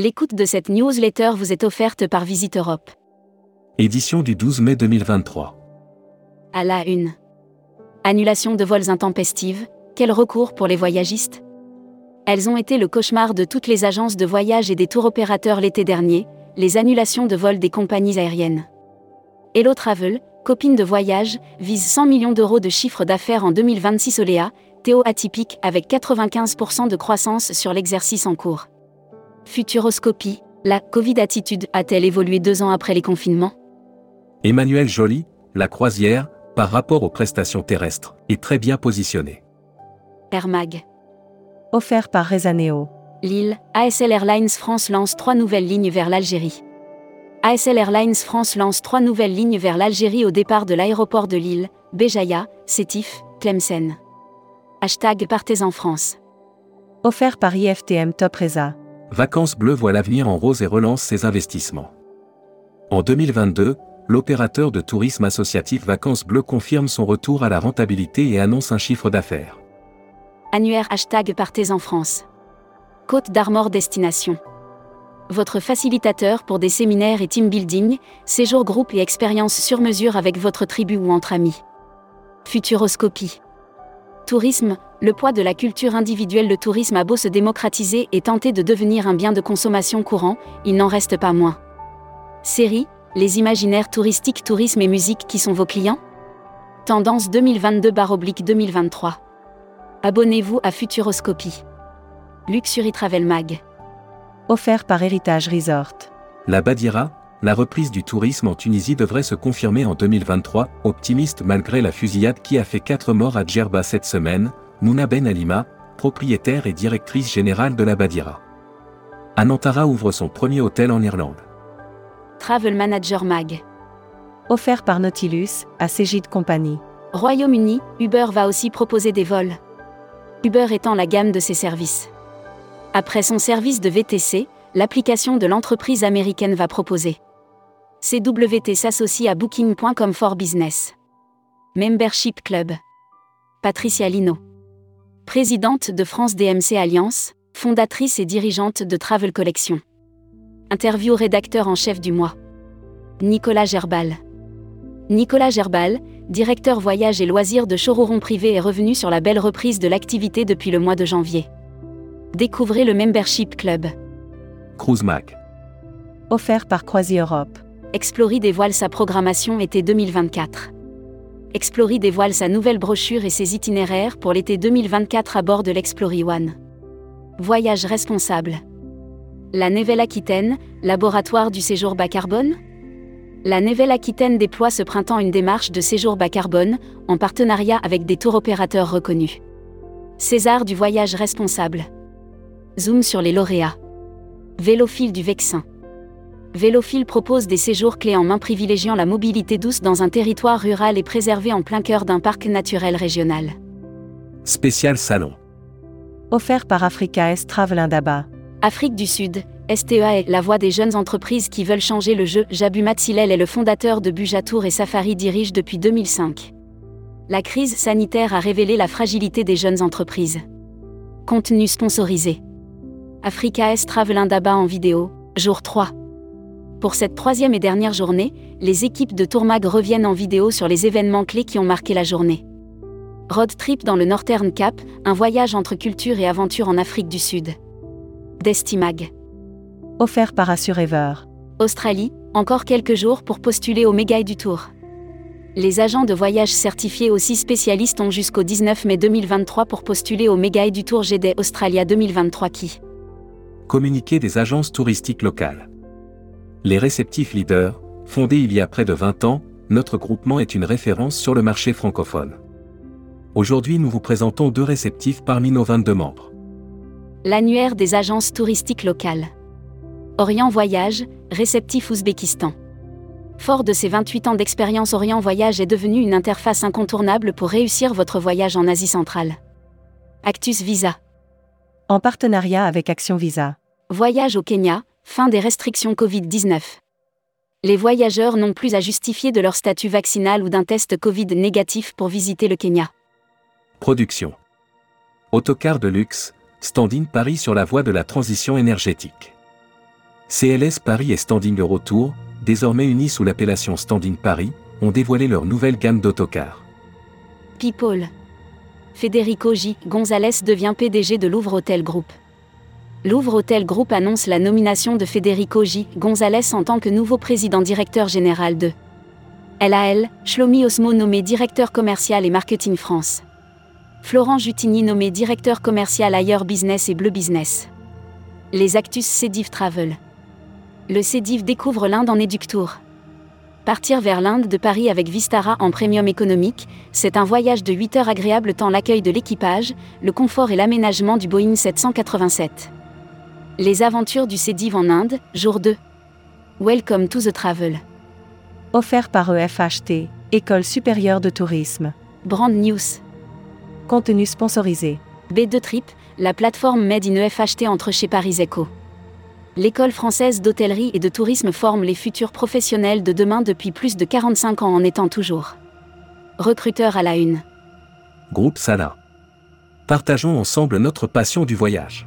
L'écoute de cette newsletter vous est offerte par Visite Europe. Édition du 12 mai 2023. À la une. Annulation de vols intempestives, quel recours pour les voyagistes? Elles ont été le cauchemar de toutes les agences de voyage et des tours opérateurs l'été dernier, les annulations de vols des compagnies aériennes. Hello Travel, copine de voyage, vise 100 millions d'euros de chiffre d'affaires en 2026 Oléa, Théo atypique avec 95% de croissance sur l'exercice en cours. Futuroscopie, la Covid-attitude a-t-elle évolué deux ans après les confinements? Emmanuel Joly, la croisière, par rapport aux prestations terrestres, est très bien positionnée. Air Mag. Offert par Rezaneo. Lille, ASL Airlines France lance trois nouvelles lignes vers l'Algérie. ASL Airlines France lance trois nouvelles lignes vers l'Algérie au départ de l'aéroport de Lille, Béjaïa, Sétif, Tlemcen. Hashtag Partez en France. Offert par IFTM Top Reza. Vacances Bleues voit l'avenir en rose et relance ses investissements. En 2022, l'opérateur de tourisme associatif Vacances Bleues confirme son retour à la rentabilité et annonce un chiffre d'affaires. Annuaire hashtag Partez en France. Côte d'Armor Destination. Votre facilitateur pour des séminaires et team building, séjours groupe et expériences sur mesure avec votre tribu ou entre amis. Futuroscopie. Tourisme, le poids de la culture individuelle. Le tourisme a beau se démocratiser et tenter de devenir un bien de consommation courant, il n'en reste pas moins. Série, les imaginaires touristiques, tourisme et musique qui sont vos clients? Tendance 2022-2023. Abonnez-vous à Futuroscopie. Luxury Travel Mag. Offert par Héritage Resort. La Badira, la reprise du tourisme en Tunisie devrait se confirmer en 2023, optimiste malgré la fusillade qui a fait 4 morts à Djerba cette semaine, Mouna Ben Alima, propriétaire et directrice générale de la Badira. Anantara ouvre son premier hôtel en Irlande. Travel Manager Mag. Offert par Nautilus, à Cégide Company. Royaume-Uni, Uber va aussi proposer des vols. Uber étend la gamme de ses services. Après son service de VTC, l'application de l'entreprise américaine va proposer. CWT s'associe à Booking.com for Business. Membership Club. Patricia Lino. Présidente de France DMC Alliance, fondatrice et dirigeante de Travel Collection. Interview rédacteur en chef du mois. Nicolas Gerbal. Nicolas Gerbal, directeur voyage et loisirs de Chororon Privé est revenu sur la belle reprise de l'activité depuis le mois de janvier. Découvrez le Membership Club. Cruise Mac. Offert par Croisi Europe. Explory dévoile sa programmation été 2024. Explory dévoile sa nouvelle brochure et ses itinéraires pour l'été 2024 à bord de l'Explory One. Voyage responsable. La Nével Aquitaine, laboratoire du séjour bas carbone La Nével Aquitaine déploie ce printemps une démarche de séjour bas carbone, en partenariat avec des tours opérateurs reconnus. César du voyage responsable. Zoom sur les lauréats. Vélophile du Vexin. Vélophile propose des séjours clés en main privilégiant la mobilité douce dans un territoire rural et préservé en plein cœur d'un parc naturel régional. Spécial salon. Offert par Africa S Travel Indaba. Afrique du Sud, STEA est la voix des jeunes entreprises qui veulent changer le jeu. Jabu Matsilel est le fondateur de Bujatour et Safari dirige depuis 2005. La crise sanitaire a révélé la fragilité des jeunes entreprises. Contenu sponsorisé. Africa S Travel Indaba en vidéo, jour 3. Pour cette troisième et dernière journée, les équipes de Tourmag reviennent en vidéo sur les événements clés qui ont marqué la journée. Road trip dans le Northern Cap, un voyage entre culture et aventure en Afrique du Sud. Destimag. Offert par Assurever. Australie, encore quelques jours pour postuler au Mégaï du Tour. Les agents de voyage certifiés aussi spécialistes ont jusqu'au 19 mai 2023 pour postuler au Mégaï du Tour GD Australia 2023 qui. Communiqué des agences touristiques locales. Les réceptifs leaders, fondés il y a près de 20 ans, notre groupement est une référence sur le marché francophone. Aujourd'hui nous vous présentons deux réceptifs parmi nos 22 membres. L'annuaire des agences touristiques locales. Orient Voyage, réceptif Ouzbékistan. Fort de ses 28 ans d'expérience, Orient Voyage est devenu une interface incontournable pour réussir votre voyage en Asie centrale. Actus Visa. En partenariat avec Action Visa. Voyage au Kenya, fin des restrictions Covid-19. Les voyageurs n'ont plus à justifier de leur statut vaccinal ou d'un test Covid négatif pour visiter le Kenya. Production. Autocar de luxe, Standing Paris sur la voie de la transition énergétique. CLS Paris et Standing Eurotour, désormais unis sous l'appellation Standing Paris, ont dévoilé leur nouvelle gamme d'autocars. People. Federico J. Gonzalez devient PDG de Louvre Hotel Group. Louvre Hotel Group annonce la nomination de Federico J. Gonzalez en tant que nouveau président directeur général de LAL, Shlomi Osmo nommé directeur commercial et marketing France. Florent Jutigny nommé directeur commercial ailleurs business et bleu business. Les Actus Cédiv Travel. Le Cédiv découvre l'Inde en Éductour. Partir vers l'Inde de Paris avec Vistara en premium économique, c'est un voyage de 8 heures agréable tant l'accueil de l'équipage, le confort et l'aménagement du Boeing 787. Les aventures du Cédiv en Inde, jour 2. Welcome to the travel. Offert par EFHT, École supérieure de tourisme. Brand News. Contenu sponsorisé. B2 Trip, la plateforme Made in EFHT entre chez Paris Eco. L'école française d'hôtellerie et de tourisme forme les futurs professionnels de demain depuis plus de 45 ans en étant toujours. Recruteur à la une. Groupe Sala. Partageons ensemble notre passion du voyage.